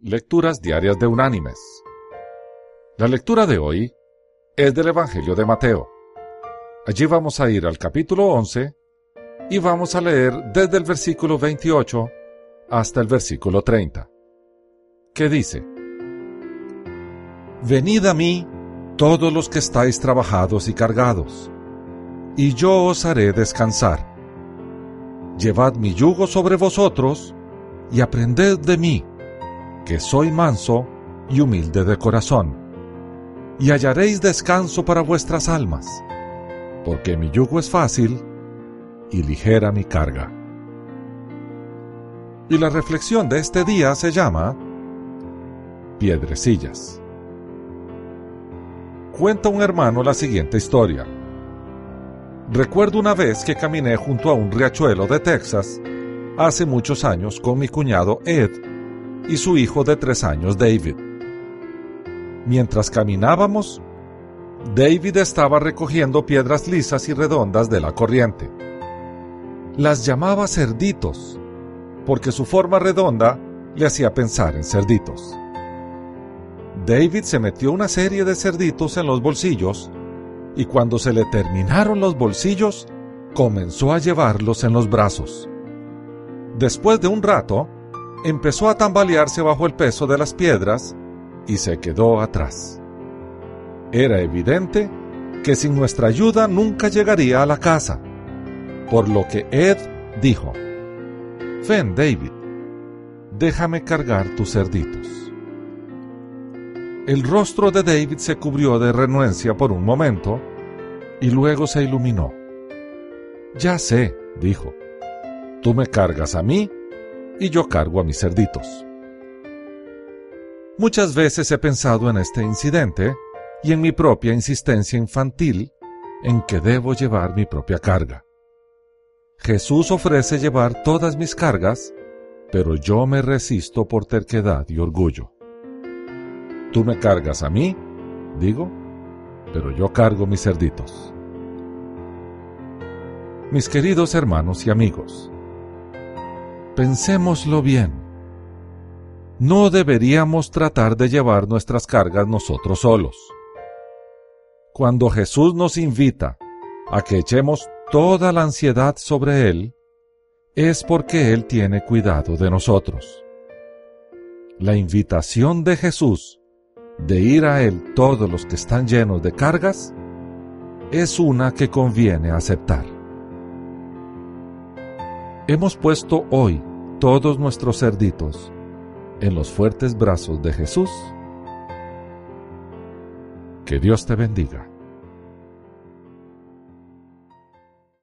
Lecturas Diarias de Unánimes. La lectura de hoy es del Evangelio de Mateo. Allí vamos a ir al capítulo 11 y vamos a leer desde el versículo 28 hasta el versículo 30, que dice, Venid a mí todos los que estáis trabajados y cargados, y yo os haré descansar. Llevad mi yugo sobre vosotros y aprended de mí, que soy manso y humilde de corazón, y hallaréis descanso para vuestras almas, porque mi yugo es fácil y ligera mi carga. Y la reflexión de este día se llama Piedrecillas. Cuenta un hermano la siguiente historia. Recuerdo una vez que caminé junto a un riachuelo de Texas hace muchos años con mi cuñado Ed y su hijo de tres años David. Mientras caminábamos, David estaba recogiendo piedras lisas y redondas de la corriente. Las llamaba cerditos, porque su forma redonda le hacía pensar en cerditos. David se metió una serie de cerditos en los bolsillos y cuando se le terminaron los bolsillos, comenzó a llevarlos en los brazos. Después de un rato, empezó a tambalearse bajo el peso de las piedras y se quedó atrás. Era evidente que sin nuestra ayuda nunca llegaría a la casa, por lo que Ed dijo, Ven David, déjame cargar tus cerditos. El rostro de David se cubrió de renuencia por un momento y luego se iluminó. Ya sé, dijo, tú me cargas a mí y yo cargo a mis cerditos. Muchas veces he pensado en este incidente y en mi propia insistencia infantil en que debo llevar mi propia carga. Jesús ofrece llevar todas mis cargas, pero yo me resisto por terquedad y orgullo. Tú me cargas a mí, digo, pero yo cargo mis cerditos. Mis queridos hermanos y amigos, pensémoslo bien. No deberíamos tratar de llevar nuestras cargas nosotros solos. Cuando Jesús nos invita a que echemos toda la ansiedad sobre Él, es porque Él tiene cuidado de nosotros. La invitación de Jesús de ir a Él todos los que están llenos de cargas, es una que conviene aceptar. Hemos puesto hoy todos nuestros cerditos en los fuertes brazos de Jesús. Que Dios te bendiga.